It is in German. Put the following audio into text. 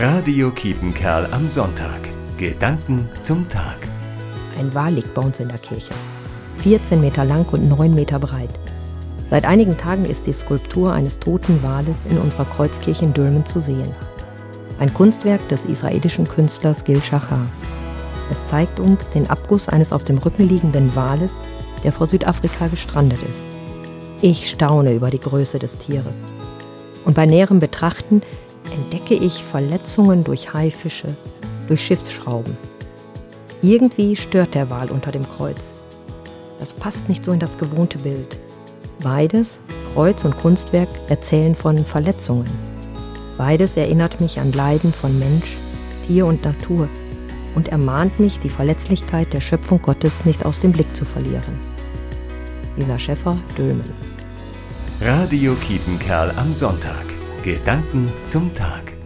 Radio Kiepenkerl am Sonntag. Gedanken zum Tag. Ein Wal liegt bei uns in der Kirche. 14 Meter lang und 9 Meter breit. Seit einigen Tagen ist die Skulptur eines toten Wales in unserer Kreuzkirche in Dülmen zu sehen. Ein Kunstwerk des israelischen Künstlers Gil Shachar. Es zeigt uns den Abguss eines auf dem Rücken liegenden Wales, der vor Südafrika gestrandet ist. Ich staune über die Größe des Tieres. Und bei näherem Betrachten entdecke ich Verletzungen durch Haifische, durch Schiffsschrauben. Irgendwie stört der Wal unter dem Kreuz. Das passt nicht so in das gewohnte Bild. Beides, Kreuz und Kunstwerk, erzählen von Verletzungen. Beides erinnert mich an Leiden von Mensch, Tier und Natur und ermahnt mich, die Verletzlichkeit der Schöpfung Gottes nicht aus dem Blick zu verlieren. Lisa Schäffer, Dülmen. Radio Kiepenkerl am Sonntag. Gedanken zum Tag.